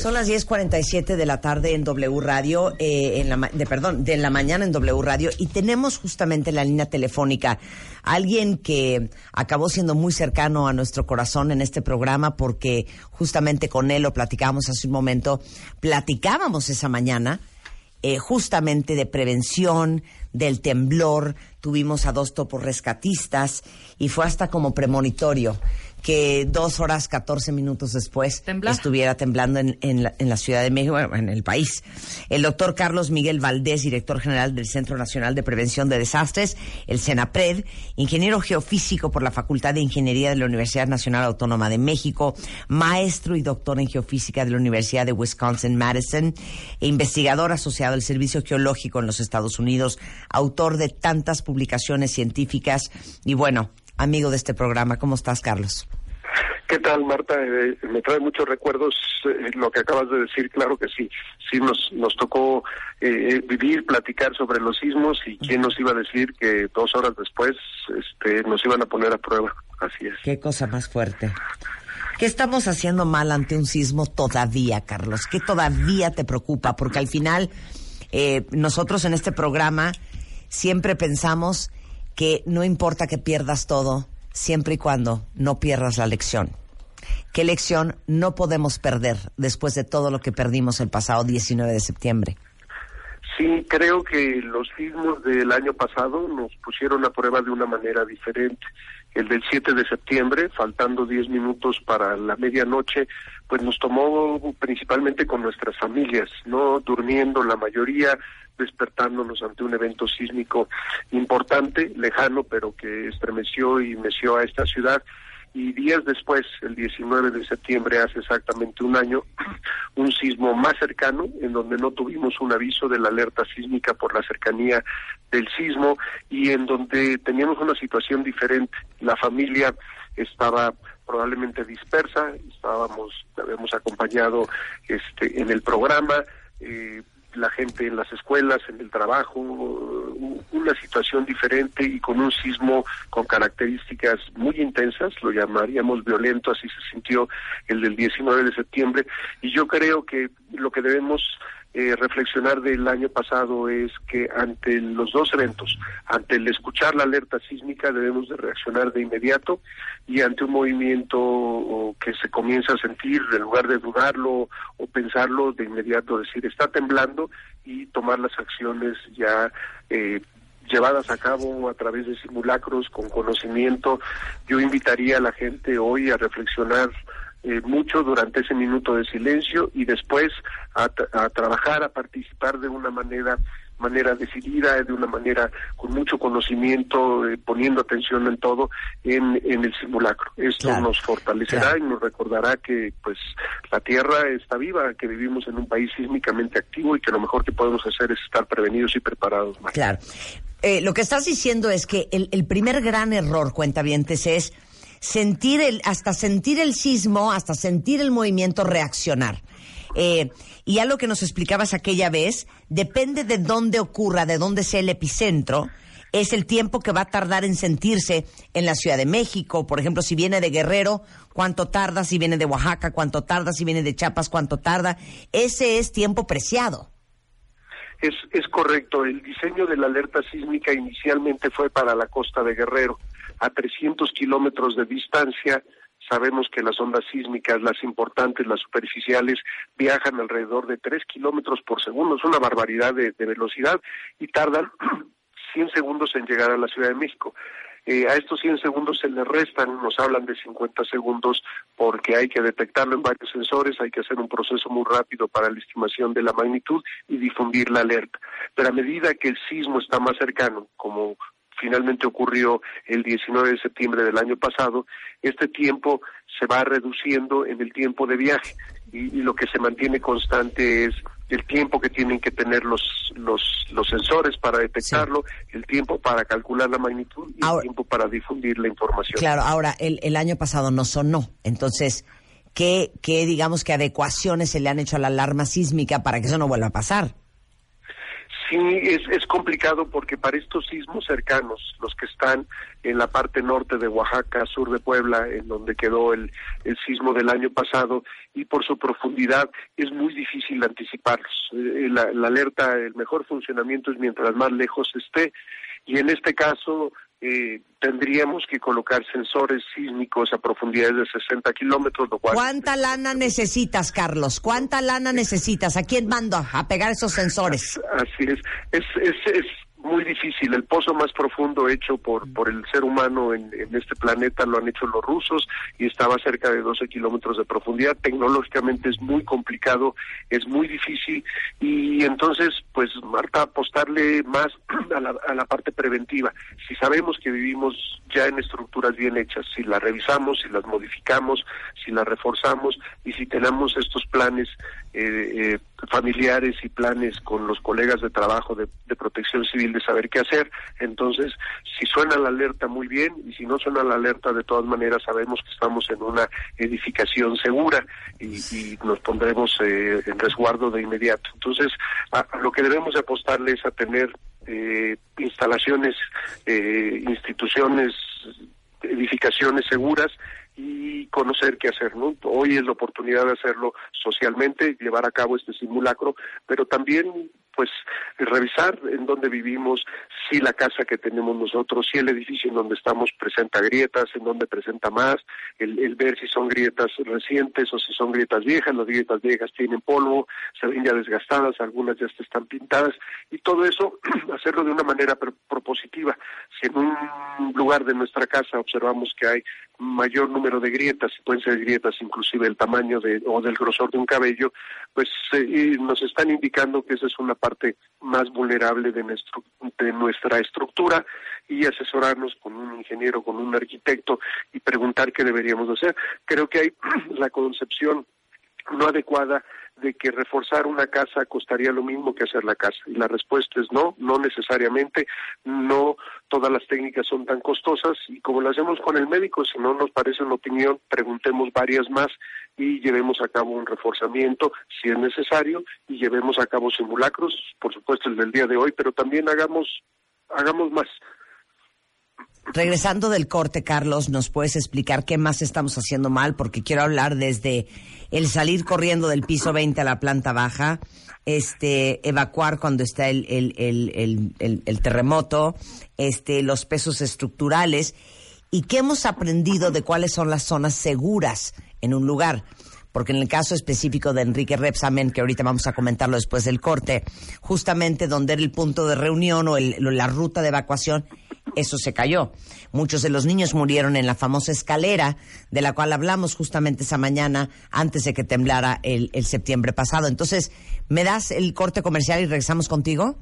Son las 10:47 de la tarde en W Radio, eh, en la, de perdón, de la mañana en W Radio y tenemos justamente en la línea telefónica. Alguien que acabó siendo muy cercano a nuestro corazón en este programa porque justamente con él lo platicábamos hace un momento, platicábamos esa mañana eh, justamente de prevención del temblor, tuvimos a dos topos rescatistas y fue hasta como premonitorio que dos horas 14 minutos después Temblar. estuviera temblando en, en la, en la Ciudad de México, bueno, en el país. El doctor Carlos Miguel Valdés, director general del Centro Nacional de Prevención de Desastres, el CENAPRED, ingeniero geofísico por la Facultad de Ingeniería de la Universidad Nacional Autónoma de México, maestro y doctor en geofísica de la Universidad de Wisconsin-Madison, e investigador asociado al Servicio Geológico en los Estados Unidos, autor de tantas publicaciones científicas y bueno, amigo de este programa. ¿Cómo estás, Carlos? ¿Qué tal, Marta? Eh, me trae muchos recuerdos eh, lo que acabas de decir. Claro que sí. Sí, nos, nos tocó eh, vivir, platicar sobre los sismos y quién nos iba a decir que dos horas después este, nos iban a poner a prueba. Así es. Qué cosa más fuerte. ¿Qué estamos haciendo mal ante un sismo todavía, Carlos? ¿Qué todavía te preocupa? Porque al final, eh, nosotros en este programa siempre pensamos que no importa que pierdas todo, siempre y cuando no pierdas la lección. ¿Qué lección no podemos perder después de todo lo que perdimos el pasado 19 de septiembre? Sí, creo que los sismos del año pasado nos pusieron a prueba de una manera diferente. El del 7 de septiembre, faltando 10 minutos para la medianoche, pues nos tomó principalmente con nuestras familias, no durmiendo la mayoría, despertándonos ante un evento sísmico importante, lejano, pero que estremeció y meció a esta ciudad y días después, el 19 de septiembre, hace exactamente un año, un sismo más cercano, en donde no tuvimos un aviso de la alerta sísmica por la cercanía del sismo y en donde teníamos una situación diferente. La familia estaba probablemente dispersa, estábamos, habíamos acompañado este, en el programa, eh, la gente en las escuelas, en el trabajo, una situación diferente y con un sismo con características muy intensas, lo llamaríamos violento, así se sintió el del 19 de septiembre, y yo creo que lo que debemos eh, reflexionar del año pasado es que ante los dos eventos, ante el escuchar la alerta sísmica debemos de reaccionar de inmediato y ante un movimiento que se comienza a sentir, en lugar de dudarlo o pensarlo, de inmediato decir está temblando y tomar las acciones ya eh, llevadas a cabo a través de simulacros con conocimiento. Yo invitaría a la gente hoy a reflexionar eh, mucho durante ese minuto de silencio y después a, a trabajar, a participar de una manera manera decidida, de una manera con mucho conocimiento, eh, poniendo atención en todo en, en el simulacro. Esto Claro, nos fortalecerá claro. y nos recordará que pues la Tierra está viva, que vivimos en un país sísmicamente activo y que lo mejor que podemos hacer es estar prevenidos y preparados. Marta. Claro. Eh, lo que estás diciendo es que el, el primer gran error, cuentavientes, es sentir el, hasta sentir el sismo, hasta sentir el movimiento, reaccionar. Eh, y ya lo que nos explicabas aquella vez, depende de dónde ocurra, de dónde sea el epicentro, es el tiempo que va a tardar en sentirse en la Ciudad de México. Por ejemplo, si viene de Guerrero, cuánto tarda, si viene de Oaxaca, cuánto tarda, si viene de Chiapas, cuánto tarda. Ese es tiempo preciado. Es, es correcto, el diseño de la alerta sísmica inicialmente fue para la costa de Guerrero, a 300 kilómetros de distancia. Sabemos que las ondas sísmicas, las importantes, las superficiales, viajan alrededor de 3 kilómetros por segundo, es una barbaridad de, velocidad y tardan 100 segundos en llegar a la Ciudad de México. Eh, a estos 100 segundos se le restan, nos hablan de 50 segundos porque hay que detectarlo en varios sensores, hay que hacer un proceso muy rápido para la estimación de la magnitud y difundir la alerta. Pero a medida que el sismo está más cercano, como finalmente ocurrió el 19 de septiembre del año pasado, este tiempo se va reduciendo en el tiempo de viaje y, y lo que se mantiene constante es el tiempo que tienen que tener los los, los sensores para detectarlo, el tiempo para calcular la magnitud y Ahora- el tiempo para difundir la información. Claro, ahora, el, el año pasado no sonó. Entonces, ¿qué, ¿qué, digamos, que adecuaciones se le han hecho a la alarma sísmica para que eso no vuelva a pasar? Sí, es, es complicado porque para estos sismos cercanos, los que están en la parte norte de Oaxaca, sur de Puebla, en donde quedó el, el sismo del año pasado, y por su profundidad es muy difícil anticiparlos. Eh, La, la alerta, el mejor funcionamiento es mientras más lejos esté, y en este caso eh, tendríamos que colocar sensores sísmicos a profundidades de 60 kilómetros, lo cual... ¿Cuánta lana necesitas, Carlos? ¿Cuánta lana necesitas? ¿A quién mando a, a pegar esos sensores? Así es. Es, es, es muy difícil. El pozo más profundo hecho por, por el ser humano en, en este planeta lo han hecho los rusos y estaba cerca de 12 kilómetros de profundidad. Tecnológicamente es muy complicado, es muy difícil y entonces, pues, Marta, apostarle más a la, a la parte preventiva. Si sabemos que vivimos ya en estructuras bien hechas, si las revisamos, si las modificamos, si las reforzamos y si tenemos estos planes eh, eh, familiares y planes con los colegas de trabajo de, de protección civil de saber qué hacer. Entonces, si suena la alerta muy bien y si no suena la alerta, de todas maneras sabemos que estamos en una edificación segura y, nos pondremos eh, en resguardo de inmediato. Entonces, a, lo que debemos de apostarle es a tener eh, instalaciones, eh, instituciones, edificaciones seguras y conocer qué hacer, ¿no? Hoy es la oportunidad de hacerlo socialmente, llevar a cabo este simulacro, pero también pues revisar en dónde vivimos, si la casa que tenemos nosotros, si el edificio en donde estamos presenta grietas, en donde presenta más, el, el ver si son grietas recientes o si son grietas viejas, las grietas viejas tienen polvo, se ven ya desgastadas, algunas ya están pintadas, y todo eso hacerlo de una manera pro- propositiva. Si en un lugar de nuestra casa observamos que hay mayor número de grietas, y pueden ser grietas inclusive del tamaño de, o del grosor de un cabello, pues eh, nos están indicando que esa es una parte más vulnerable de, nuestro, de nuestra estructura y asesorarnos con un ingeniero, con un arquitecto y preguntar qué deberíamos hacer. Creo que hay la concepción no adecuada de que reforzar una casa costaría lo mismo que hacer la casa. Y la respuesta es no, no necesariamente, no todas las técnicas son tan costosas y como lo hacemos con el médico, si no nos parece una opinión, preguntemos varias más y llevemos a cabo un reforzamiento si es necesario y llevemos a cabo simulacros, por supuesto el del día de hoy, pero también hagamos hagamos más. Regresando del corte, Carlos, ¿nos puedes explicar qué más estamos haciendo mal? Porque quiero hablar desde el salir corriendo del piso 20 a la planta baja, este, evacuar cuando está el, el, el, terremoto, este, los pesos estructurales y qué hemos aprendido de cuáles son las zonas seguras en un lugar. Porque en el caso específico de Enrique Repsamen, que ahorita vamos a comentarlo después del corte, justamente donde era el punto de reunión o la ruta de evacuación, eso se cayó. Muchos de los niños murieron en la famosa escalera de la cual hablamos justamente esa mañana antes de que temblara el, el septiembre pasado. Entonces, ¿me das el corte comercial y regresamos contigo?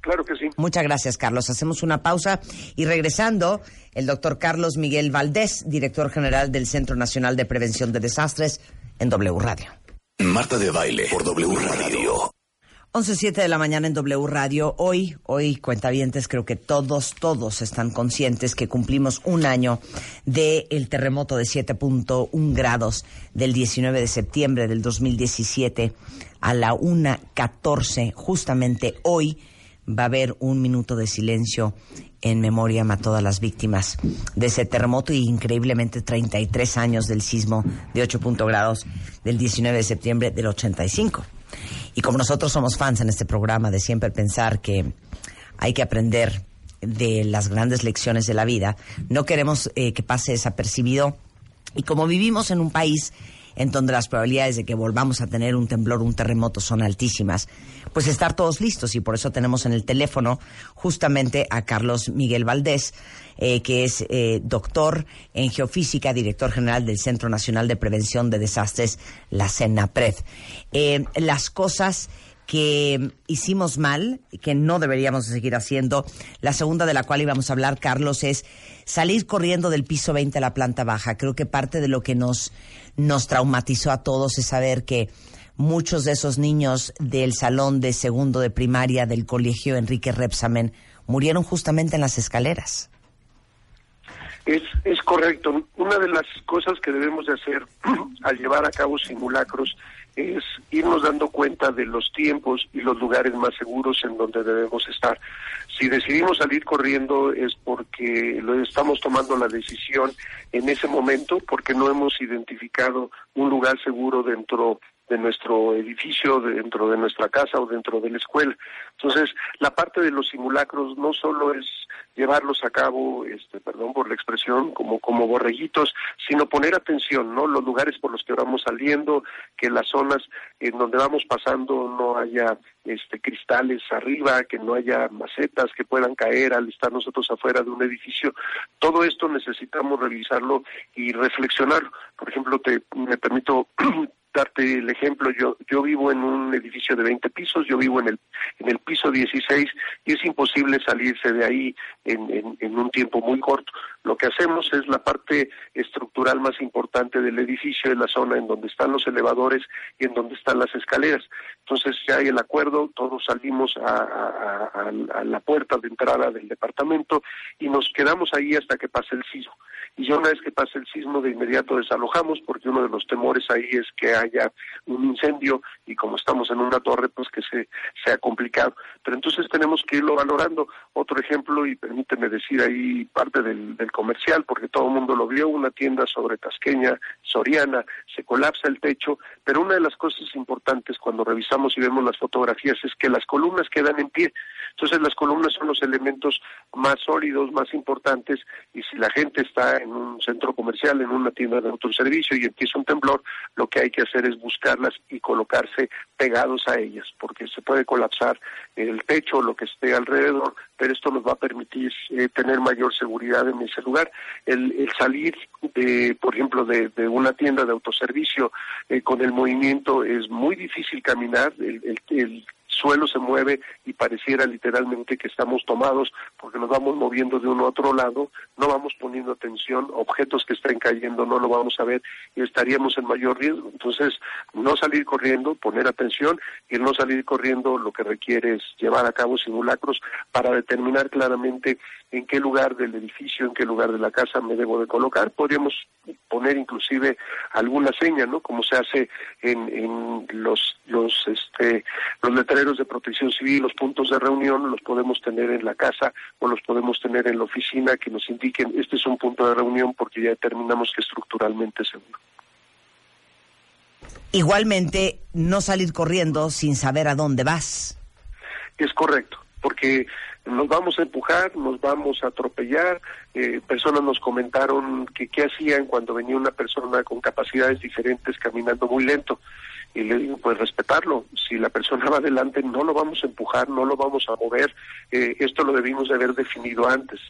Claro que sí. Muchas gracias, Carlos. Hacemos una pausa y regresando, el doctor Carlos Miguel Valdés, director general del Centro Nacional de Prevención de Desastres, en W Radio. Marta de Baile por W Radio. 11.07 de la mañana en W Radio. Hoy, hoy, cuentavientes, creo que todos, todos están conscientes que cumplimos un año del terremoto de 7.1 grados del 19 de septiembre del 2017 a la 1.14. Justamente hoy va a haber un minuto de silencio en memoria a todas las víctimas de ese terremoto y increíblemente 33 años del sismo de 8 grados del 19 de septiembre del 85. Y como nosotros somos fans en este programa de siempre pensar que hay que aprender de las grandes lecciones de la vida, no queremos eh, que pase desapercibido. Y como vivimos en un país en donde las probabilidades de que volvamos a tener un temblor, un terremoto son altísimas, pues estar todos listos y por eso tenemos en el teléfono justamente a Carlos Miguel Valdés, eh, que es eh, doctor en geofísica, director general del Centro Nacional de Prevención de Desastres, la CENAPRED. Eh, las cosas que hicimos mal, que no deberíamos seguir haciendo. La segunda de la cual íbamos a hablar, Carlos, es salir corriendo del piso 20 a la planta baja. Creo que parte de lo que nos, nos traumatizó a todos es saber que muchos de esos niños del salón de segundo de primaria del colegio Enrique Repsamen murieron justamente en las escaleras. Es, es correcto. Una de las cosas que debemos de hacer al llevar a cabo simulacros es irnos dando cuenta de los tiempos y los lugares más seguros en donde debemos estar. Si decidimos salir corriendo es porque lo estamos tomando la decisión en ese momento, porque no hemos identificado un lugar seguro dentro de nuestro edificio, dentro de nuestra casa o dentro de la escuela. Entonces, la parte de los simulacros no solo es llevarlos a cabo, este, perdón por la expresión, como, como borreguitos, sino poner atención, ¿no? Los lugares por los que vamos saliendo, que las zonas en donde vamos pasando no haya este, cristales arriba, que no haya macetas que puedan caer al estar nosotros afuera de un edificio. Todo esto necesitamos revisarlo y reflexionarlo. Por ejemplo, te, me permito darte el ejemplo, yo yo vivo en un edificio de 20 pisos, yo vivo en el en el piso 16 y es imposible salirse de ahí en, en, un tiempo muy corto. Lo que hacemos es la parte estructural más importante del edificio, es la zona en donde están los elevadores y en donde están las escaleras. Entonces ya hay el acuerdo, todos salimos a, a la puerta de entrada del departamento y nos quedamos ahí hasta que pase el sismo y ya una vez que pase el sismo de inmediato desalojamos porque uno de los temores ahí es que haya un incendio y como estamos en una torre pues que se sea complicado. Pero entonces tenemos que irlo valorando. Otro ejemplo y permíteme decir ahí parte del, del comercial porque todo el mundo lo vio una tienda sobre Tasqueña Soriana se colapsa el techo pero una de las cosas importantes cuando revisamos y vemos las fotografías es que las columnas quedan en pie. Entonces las columnas son los elementos más sólidos más importantes y si la gente está en un centro comercial, en una tienda de autoservicio y empieza un temblor, lo que hay que hacer es buscarlas y colocarse pegados a ellas, porque se puede colapsar el techo lo que esté alrededor, pero esto nos va a permitir eh, tener mayor seguridad en ese lugar. El, el salir, de, por ejemplo, de, de, una tienda de autoservicio eh, con el movimiento es muy difícil caminar, el, el, el suelo se mueve y pareciera literalmente que estamos tomados porque nos vamos moviendo de uno a otro lado, no vamos poniendo atención, objetos que estén cayendo no lo vamos a ver y estaríamos en mayor riesgo. Entonces, no salir corriendo, poner atención y no salir corriendo lo que requiere es llevar a cabo simulacros para determinar claramente en qué lugar del edificio, en qué lugar de la casa me debo de colocar. Podríamos poner inclusive alguna seña, ¿no? Como se hace en, en los los este los letreros de protección civil, los puntos de reunión los podemos tener en la casa o los podemos tener en la oficina que nos indiquen este es un punto de reunión porque ya determinamos que estructuralmente seguro. Igualmente, no salir corriendo sin saber a dónde vas. Es correcto, porque nos vamos a empujar, nos vamos a atropellar. Eh, personas nos comentaron que qué hacían cuando venía una persona con capacidades diferentes caminando muy lento. Y le digo, pues respetarlo. Si la persona va adelante, no lo vamos a empujar, no lo vamos a mover. Eh, esto lo debimos de haber definido antes.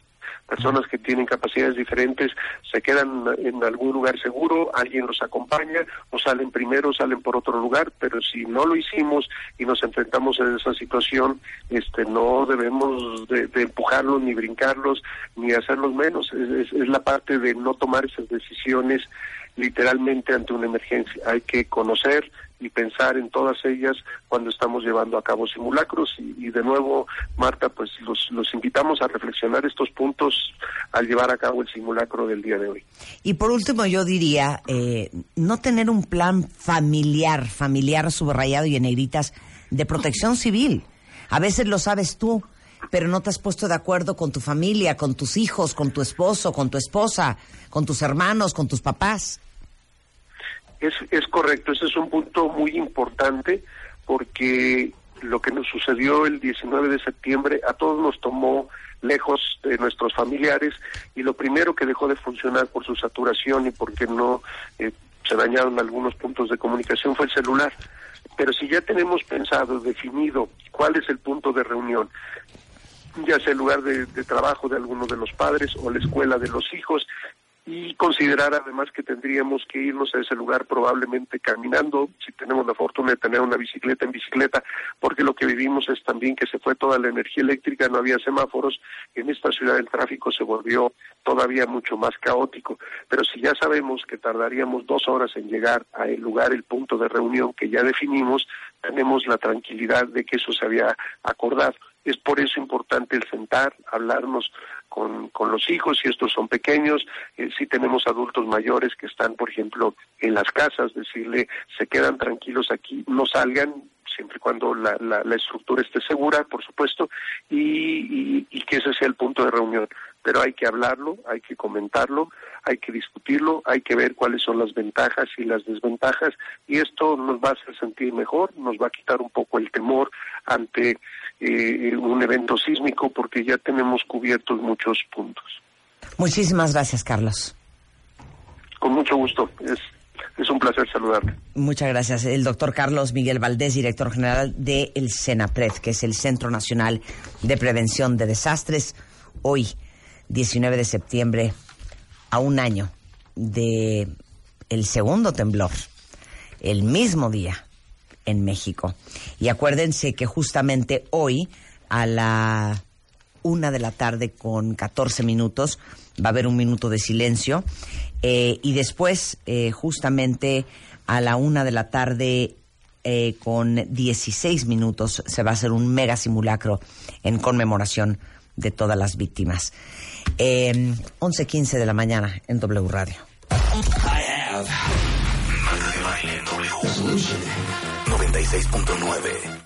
Personas que tienen capacidades diferentes se quedan en algún lugar seguro, alguien los acompaña, o salen primero, salen por otro lugar, pero si no lo hicimos y nos enfrentamos a esa situación, este, no debemos de, de empujarlos, ni brincarlos, ni hacerlos menos. Es, es, es la parte de no tomar esas decisiones literalmente ante una emergencia. Hay que conocer y pensar en todas ellas cuando estamos llevando a cabo simulacros. Y, de nuevo, Marta, pues los, los, invitamos a reflexionar estos puntos al llevar a cabo el simulacro del día de hoy. Y por último, yo diría, eh, no tener un plan familiar, familiar subrayado y en negritas de protección civil. A veces lo sabes tú, pero no te has puesto de acuerdo con tu familia, con tus hijos, con tu esposo, con tu esposa, con tus hermanos, con tus papás. Es, es correcto, ese es un punto muy importante porque lo que nos sucedió el 19 de septiembre a todos nos tomó lejos de nuestros familiares y lo primero que dejó de funcionar por su saturación y porque no eh, se dañaron algunos puntos de comunicación fue el celular. Pero si ya tenemos pensado, definido cuál es el punto de reunión, ya sea el lugar de, de trabajo de alguno de los padres o la escuela de los hijos, y considerar además que tendríamos que irnos a ese lugar probablemente caminando, si tenemos la fortuna de tener una bicicleta en bicicleta, porque lo que vivimos es también que se fue toda la energía eléctrica, no había semáforos, en esta ciudad el tráfico se volvió todavía mucho más caótico, pero si ya sabemos que tardaríamos dos horas en llegar al lugar, el punto de reunión que ya definimos, tenemos la tranquilidad de que eso se había acordado. Es por eso importante el sentar, hablarnos con, con los hijos, si estos son pequeños, eh, si tenemos adultos mayores que están, por ejemplo, en las casas, decirle, se quedan tranquilos aquí, no salgan, siempre y cuando la, la, la, estructura esté segura, por supuesto, y, que ese sea el punto de reunión. Pero hay que hablarlo, hay que comentarlo, hay que discutirlo, hay que ver cuáles son las ventajas y las desventajas, y esto nos va a hacer sentir mejor, nos va a quitar un poco el temor ante eh, un evento sísmico, porque ya tenemos cubiertos muchos puntos. Muchísimas gracias, Carlos. Con mucho gusto. Es es un placer saludarte. Muchas gracias. El doctor Carlos Miguel Valdés, director general del de CENAPRED, que es el Centro Nacional de Prevención de Desastres. Hoy, 19 de septiembre, a un año de el segundo temblor, el mismo día en México. Y acuérdense que justamente hoy, a la una de la tarde con 14 minutos, va a haber un minuto de silencio eh, y después, eh, justamente a la una de la tarde eh, con 16 minutos, se va a hacer un mega simulacro en conmemoración de todas las víctimas. Eh, 11.15 de la mañana en W Radio. 96.9